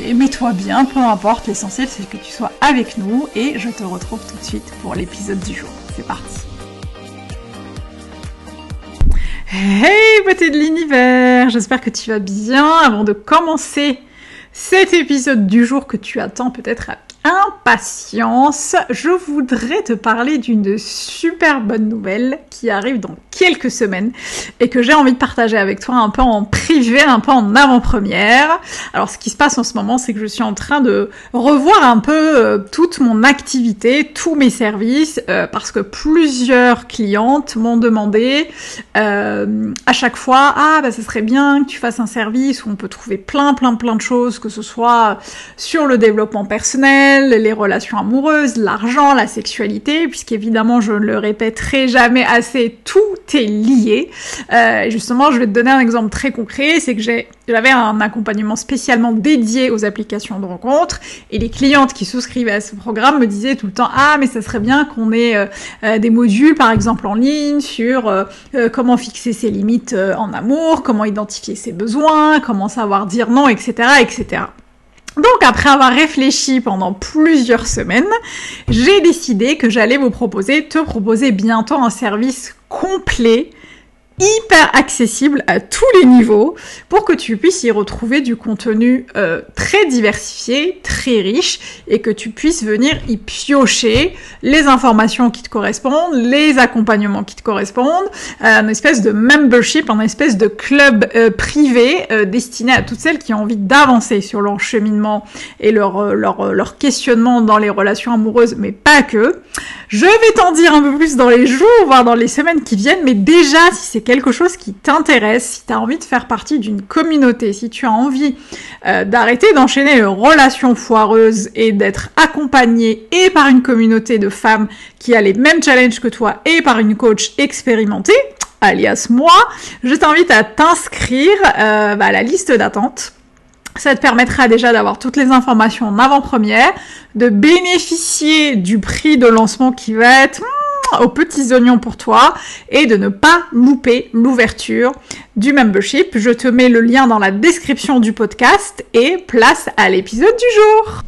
mets-toi bien, peu importe, l'essentiel c'est que tu sois avec nous et je te retrouve tout de suite pour l'épisode du jour. C'est parti. Hey beauté de l'univers J'espère que tu vas bien. Avant de commencer cet épisode du jour que tu attends peut-être impatience, je voudrais te parler d'une super bonne nouvelle qui arrive dans quelques semaines et que j'ai envie de partager avec toi un peu en privé, un peu en avant-première. Alors ce qui se passe en ce moment, c'est que je suis en train de revoir un peu euh, toute mon activité, tous mes services, euh, parce que plusieurs clientes m'ont demandé euh, à chaque fois, ah bah ça serait bien que tu fasses un service où on peut trouver plein plein plein de choses, que ce soit sur le développement personnel, les relations amoureuses, l'argent, la sexualité, puisqu'évidemment, je ne le répéterai jamais assez, tout est lié. Euh, justement, je vais te donner un exemple très concret, c'est que j'avais un accompagnement spécialement dédié aux applications de rencontres, et les clientes qui souscrivaient à ce programme me disaient tout le temps, ah, mais ça serait bien qu'on ait euh, euh, des modules, par exemple, en ligne, sur comment fixer ses limites en amour, comment identifier ses besoins, comment savoir dire non, etc., etc. Donc après avoir réfléchi pendant plusieurs semaines, j'ai décidé que j'allais vous proposer, te proposer bientôt un service complet hyper accessible à tous les niveaux pour que tu puisses y retrouver du contenu euh, très diversifié, très riche et que tu puisses venir y piocher les informations qui te correspondent, les accompagnements qui te correspondent, euh, une espèce de membership, une espèce de club euh, privé destiné à toutes celles qui ont envie d'avancer sur leur cheminement et leur, leur, leur questionnement dans les relations amoureuses, mais pas que. Je vais t'en dire un peu plus dans les jours, voire dans les semaines qui viennent, mais déjà, si c'est quelque chose qui t'intéresse, si tu as envie de faire partie d'une communauté, si tu as envie euh, d'arrêter d'enchaîner les relations foireuses et d'être accompagné et par une communauté de femmes qui a les mêmes challenges que toi et par une coach expérimentée, alias moi, je t'invite à t'inscrire euh, bah, à la liste d'attente ça te permettra déjà d'avoir toutes les informations en avant-première, de bénéficier du prix de lancement qui va être hmm, aux petits oignons pour toi et de ne pas louper l'ouverture du membership. Je te mets le lien dans la description du podcast et place à l'épisode du jour.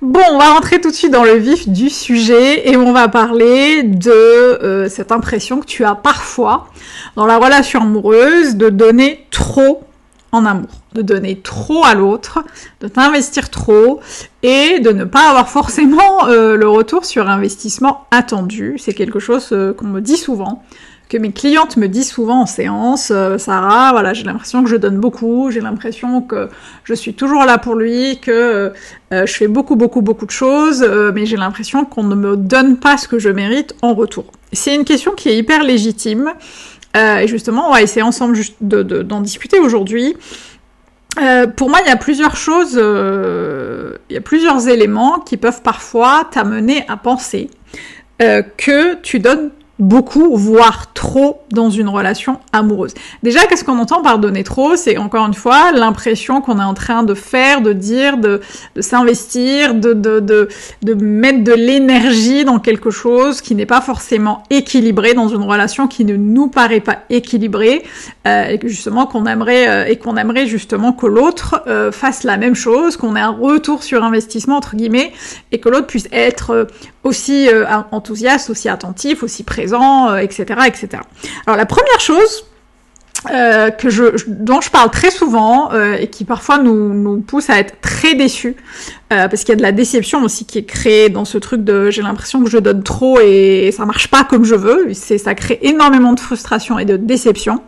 Bon, on va rentrer tout de suite dans le vif du sujet et on va parler de euh, cette impression que tu as parfois dans la relation amoureuse de donner trop en amour, de donner trop à l'autre, de t'investir trop et de ne pas avoir forcément euh, le retour sur investissement attendu. C'est quelque chose euh, qu'on me dit souvent, que mes clientes me disent souvent en séance, euh, Sarah, voilà, j'ai l'impression que je donne beaucoup, j'ai l'impression que je suis toujours là pour lui, que je fais beaucoup, beaucoup, beaucoup de choses, mais j'ai l'impression qu'on ne me donne pas ce que je mérite en retour. C'est une question qui est hyper légitime. Euh, et justement, on va essayer ensemble d'en discuter aujourd'hui. Euh, pour moi, il y a plusieurs choses, euh, il y a plusieurs éléments qui peuvent parfois t'amener à penser que tu donnes beaucoup, voire trop dans une relation amoureuse. Déjà, qu'est-ce qu'on entend par donner trop? C'est encore une fois l'impression qu'on est en train de faire, de dire, de, s'investir, de, mettre de l'énergie dans quelque chose qui n'est pas forcément équilibré, dans une relation qui ne nous paraît pas équilibrée, euh, et justement qu'on aimerait euh, et aimerait justement que l'autre euh, fasse la même chose, qu'on ait un retour sur investissement entre guillemets, et que l'autre puisse être aussi enthousiaste, aussi attentif, aussi présent, etc., euh, etc. Alors la première chose euh, que je, dont je parle très souvent euh, et qui parfois nous, nous pousse à être très déçus parce qu'il y a de la déception aussi qui est créée dans ce truc de j'ai l'impression que je donne trop et ça marche pas comme je veux c'est ça crée énormément de frustration et de déception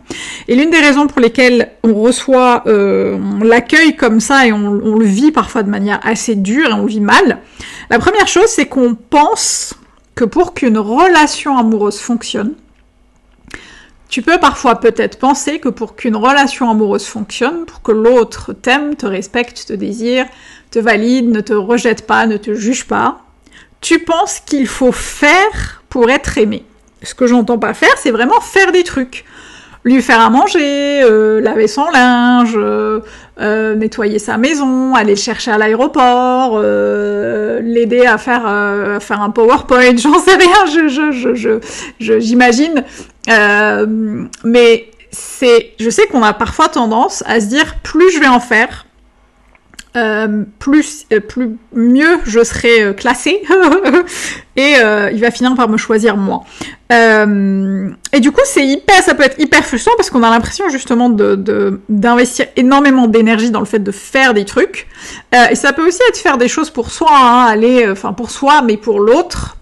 et l'une des raisons pour lesquelles on reçoit on l'accueille comme ça et on, le vit parfois de manière assez dure et on vit mal la première chose c'est qu'on pense que pour qu'une relation amoureuse fonctionne tu peux parfois peut-être penser que pour qu'une relation amoureuse fonctionne, pour que l'autre t'aime, te respecte, te désire, te valide, ne te rejette pas, ne te juge pas, tu penses qu'il faut faire pour être aimé. Ce que j'entends pas faire, c'est vraiment faire des trucs lui faire à manger, euh, laver son linge, euh, euh, nettoyer sa maison, aller le chercher à l'aéroport, euh, l'aider à faire euh, faire un PowerPoint, j'en sais rien, je je je je j'imagine, mais c'est, je sais qu'on a parfois tendance à se dire plus je vais en faire, euh, plus, euh, plus mieux je serai euh, classée et il va finir par me choisir moi. et du coup, c'est hyper, ça peut être hyper frustrant parce qu'on a l'impression justement de d'investir énormément d'énergie dans le fait de faire des trucs. et ça peut aussi être faire des choses pour soi, hein, aller, enfin pour soi, mais pour l'autre.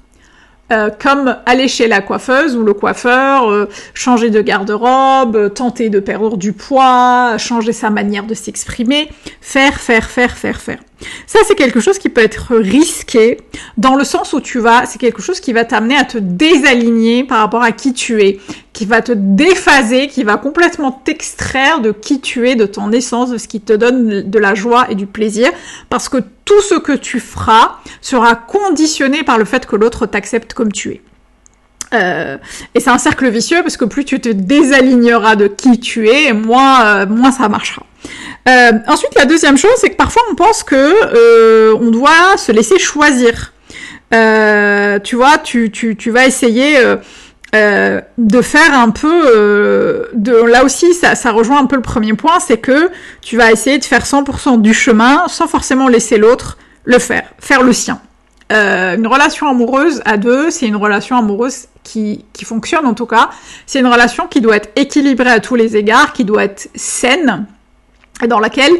Euh, comme aller chez la coiffeuse ou le coiffeur, euh, changer de garde-robe, euh, tenter de perdre du poids, changer sa manière de s'exprimer, faire, faire, faire, faire, faire. Ça, c'est quelque chose qui peut être risqué dans le sens où tu vas, c'est quelque chose qui va t'amener à te désaligner par rapport à qui tu es, qui va te déphaser, qui va complètement t'extraire de qui tu es, de ton essence, de ce qui te donne de la joie et du plaisir, parce que tout ce que tu feras sera conditionné par le fait que l'autre t'accepte comme tu es. Euh, et c'est un cercle vicieux parce que plus tu te désaligneras de qui tu es, moins, euh, moins ça marchera. Euh, ensuite, la deuxième chose, c'est que parfois on pense que on doit se laisser choisir. Tu vois, tu, tu, tu vas essayer de faire un peu de là aussi ça, ça rejoint un peu le premier point c'est que tu vas essayer de faire 100% du chemin sans forcément laisser l'autre le faire faire le sien euh, une relation amoureuse à deux, c'est une relation amoureuse qui, qui fonctionne en tout cas. C'est une relation qui doit être équilibrée à tous les égards, qui doit être saine, et dans laquelle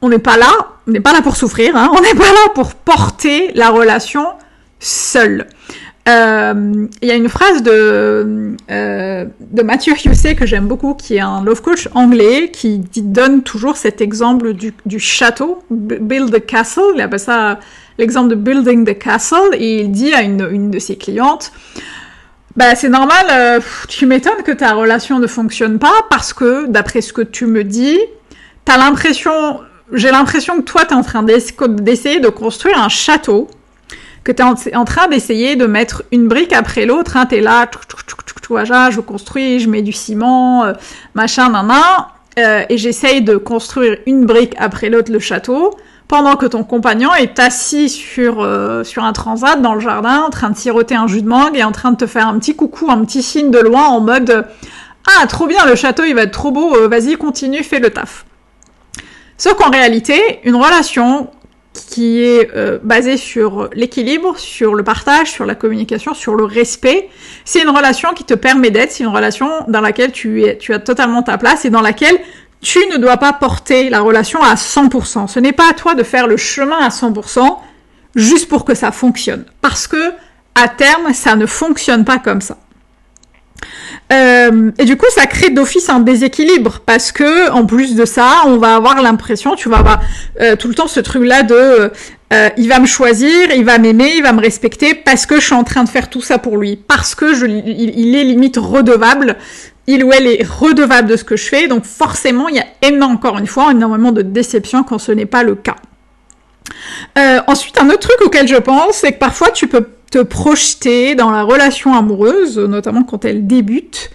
on n'est pas là, on n'est pas là pour souffrir, hein, on n'est pas là pour porter la relation seule. Euh, il y a une phrase de, euh, Mathieu Husset que j'aime beaucoup, qui est un love coach anglais, qui donne toujours cet exemple du, château, build the castle, il appelle ça l'exemple de building the castle, et il dit à une, une de ses clientes, bah c'est normal, euh, tu m'étonnes que ta relation ne fonctionne pas, parce que, d'après ce que tu me dis, t'as l'impression, j'ai l'impression que toi t'es en train d'essayer de construire un château, que tu es en, train d'essayer de mettre une brique après l'autre, hein, tu es là, je construis, je mets du ciment, euh, machin, nan, euh, et j'essaye de construire une brique après l'autre le château, pendant que ton compagnon est assis sur, euh, sur un transat dans le jardin, en train de siroter un jus de mangue et en train de te faire un petit coucou, un petit signe de loin en mode Ah, trop bien, le château, il va être trop beau, vas-y, continue, fais le taf. Sauf qu'en réalité, une relation qui est euh, basé sur l'équilibre, sur le partage, sur la communication, sur le respect. C'est une relation qui te permet d'être, c'est une relation dans laquelle tu, tu as totalement ta place et dans laquelle tu ne dois pas porter la relation à 100%. Ce n'est pas à toi de faire le chemin à 100% juste pour que ça fonctionne. Parce que, à terme, ça ne fonctionne pas comme ça. Euh, et du coup, ça crée d'office un déséquilibre parce que, en plus de ça, on va avoir l'impression, tu vas avoir euh, tout le temps ce truc-là de, euh, il va me choisir, il va m'aimer, il va me respecter parce que je suis en train de faire tout ça pour lui, parce que je, il, est limite redevable, il ou elle est redevable de ce que je fais. Donc forcément, il y a encore une fois énormément de déception quand ce n'est pas le cas. Ensuite, un autre truc auquel je pense, c'est que parfois tu peux te projeter dans la relation amoureuse, notamment quand elle débute,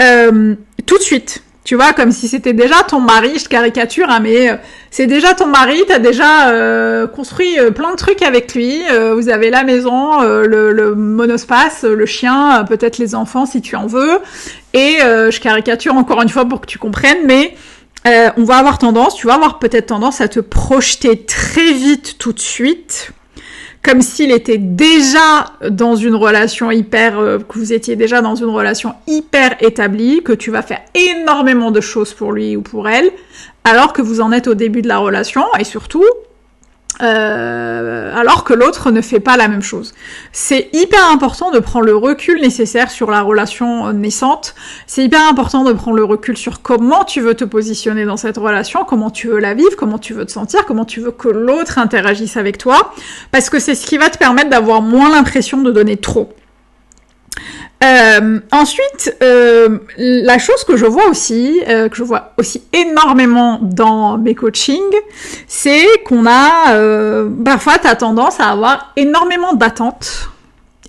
euh, tout de suite. Tu vois, comme si c'était déjà ton mari, je caricature, hein, mais euh, c'est déjà ton mari, t'as déjà euh, construit euh, plein de trucs avec lui, vous avez la maison, le, le, monospace, le chien, peut-être les enfants si tu en veux, et je caricature encore une fois pour que tu comprennes, mais on va avoir tendance, tu vas avoir peut-être tendance à te projeter très vite tout de suite comme s'il était déjà dans une relation hyper, euh, que vous étiez déjà dans une relation hyper établie, que tu vas faire énormément de choses pour lui ou pour elle, alors que vous en êtes au début de la relation, et surtout, euh, alors que l'autre ne fait pas la même chose. C'est hyper important de prendre le recul nécessaire sur la relation naissante. C'est hyper important de prendre le recul sur comment tu veux te positionner dans cette relation, comment tu veux la vivre, comment tu veux te sentir, comment tu veux que l'autre interagisse avec toi, parce que c'est ce qui va te permettre d'avoir moins l'impression de donner trop. Euh, ensuite, euh, la chose que je vois aussi, euh, que je vois aussi énormément dans mes coachings, c'est qu'on a parfois t'as tendance à avoir énormément d'attentes,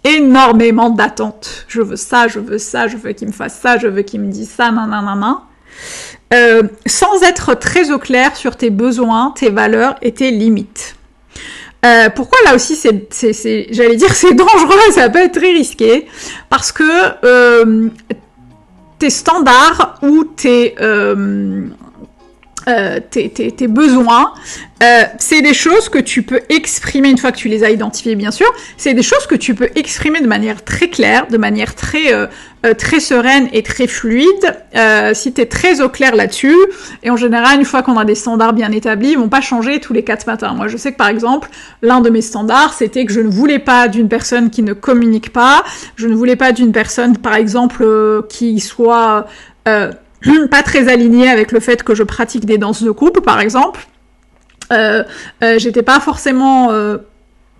énormément d'attentes. Je veux ça, je veux ça, je veux qu'il me fasse ça, je veux qu'il me dise ça, nanana. Euh, sans être très au clair sur tes besoins, tes valeurs et tes limites. Euh, pourquoi là aussi c'est, j'allais dire c'est dangereux, ça peut être très risqué, parce que euh, tes standards ou tes, euh, euh, tes, besoins, euh, c'est des choses que tu peux exprimer une fois que tu les as identifiés, bien sûr. C'est des choses que tu peux exprimer de manière très claire, de manière très euh, très sereine et très fluide. Si tu es très au clair là-dessus, et en général, une fois qu'on a des standards bien établis, ils vont pas changer tous les quatre matins. Moi, je sais que par exemple, l'un de mes standards, c'était que je ne voulais pas d'une personne qui ne communique pas. Je ne voulais pas d'une personne, par exemple, qui soit pas très aligné avec le fait que je pratique des danses de couple, par exemple. Euh, euh, j'étais pas forcément euh,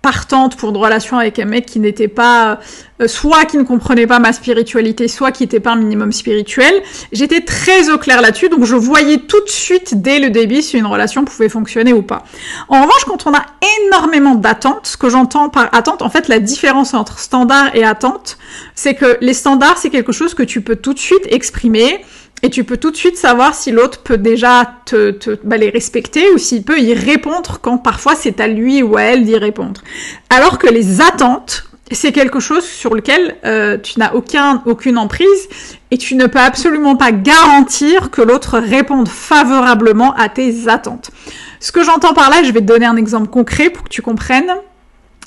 partante pour une relation avec un mec qui n'était pas euh, soit qui ne comprenait pas ma spiritualité, soit qui n'était pas un minimum spirituel. J'étais très au clair là-dessus, donc je voyais tout de suite dès le début si une relation pouvait fonctionner ou pas. En revanche, quand on a énormément d'attentes, ce que j'entends par attente, en fait, la différence entre standard et attente, c'est que les standards, c'est quelque chose que tu peux tout de suite exprimer et tu peux tout de suite savoir si l'autre peut déjà te, te bah, les respecter ou s'il peut y répondre quand parfois c'est à lui ou à elle d'y répondre. Alors que les attentes, c'est quelque chose sur lequel euh, tu n'as aucun, aucune emprise et tu ne peux absolument pas garantir que l'autre réponde favorablement à tes attentes. Ce que j'entends par là, je vais te donner un exemple concret pour que tu comprennes.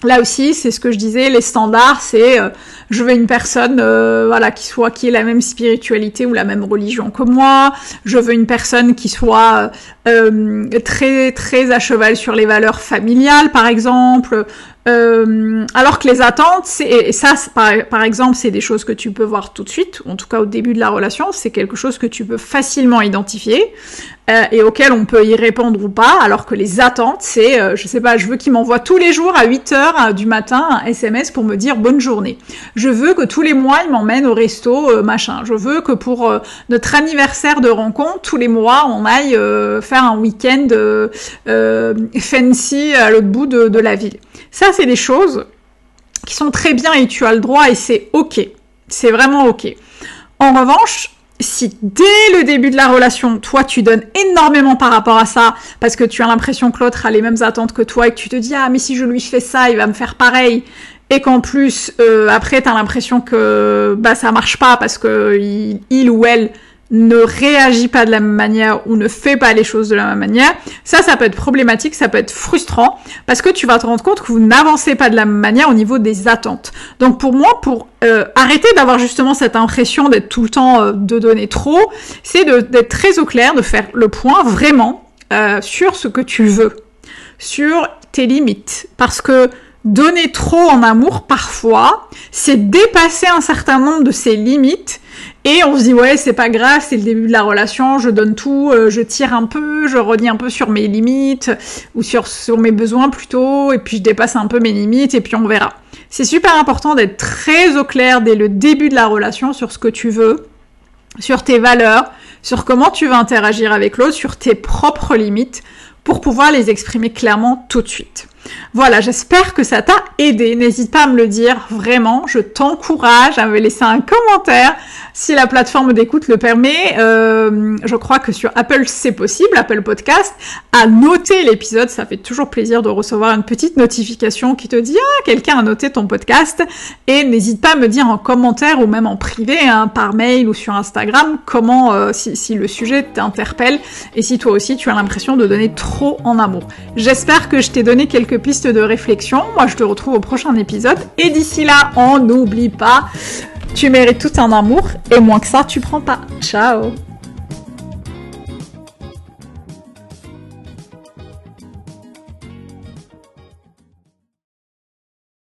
Là aussi, c'est ce que je disais, les standards, c'est euh, je veux une personne euh, voilà qui soit qui ait la même spiritualité ou la même religion que moi, je veux une personne qui soit euh, très très à cheval sur les valeurs familiales par exemple, euh, alors que les attentes, et ça, par, exemple, c'est des choses que tu peux voir tout de suite, en tout cas au début de la relation, c'est quelque chose que tu peux facilement identifier euh, et auquel on peut y répondre ou pas, alors que les attentes, c'est, euh, je sais pas, je veux qu'il m'envoie tous les jours à 8 heures euh, du matin un SMS pour me dire bonne journée. Je veux que tous les mois, il m'emmène au resto, euh, machin. Je veux que pour notre anniversaire de rencontre, tous les mois, on aille faire un week-end fancy à l'autre bout de la ville. Ça, c'est des choses qui sont très bien et tu as le droit et c'est ok. C'est vraiment ok. En revanche, si dès le début de la relation, toi, tu donnes énormément par rapport à ça, parce que tu as l'impression que l'autre a les mêmes attentes que toi et que tu te dis, ah, mais si je lui fais ça, il va me faire pareil, et qu'en plus, euh, après, tu as l'impression que bah, ça marche pas parce que il, il ou elle ne réagit pas de la même manière ou ne fait pas les choses de la même manière, ça, ça peut être problématique, ça peut être frustrant, parce que tu vas te rendre compte que vous n'avancez pas de la même manière au niveau des attentes. Donc pour moi, pour euh, arrêter d'avoir justement cette impression d'être tout le temps euh, de donner trop, c'est d'être très au clair, de faire le point vraiment euh, sur ce que tu veux, sur tes limites, parce que donner trop en amour, parfois, c'est dépasser un certain nombre de ses limites et on se dit ouais c'est pas grave, c'est le début de la relation, je donne tout, euh, je tire un peu, je redis un peu sur mes limites ou sur, sur mes besoins plutôt, et puis je dépasse un peu mes limites et puis on verra. C'est super important d'être très au clair dès le début de la relation sur ce que tu veux, sur tes valeurs, sur comment tu veux interagir avec l'autre, sur tes propres limites pour pouvoir les exprimer clairement tout de suite. Voilà, j'espère que ça t'a aidé. N'hésite pas à me le dire, vraiment. Je t'encourage à me laisser un commentaire si la plateforme d'écoute le permet. Euh, je crois que sur Apple, c'est possible, Apple Podcast, à noter l'épisode. Ça fait toujours plaisir de recevoir une petite notification qui te dit ah quelqu'un a noté ton podcast. Et n'hésite pas à me dire en commentaire ou même en privé, hein, par mail ou sur Instagram, comment euh, si, si le sujet t'interpelle et si toi aussi tu as l'impression de donner en amour. J'espère que je t'ai donné quelques pistes de réflexion. Moi, je te retrouve au prochain épisode. Et d'ici là, on n'oublie pas, tu mérites tout un amour et moins que ça, tu prends pas. Ciao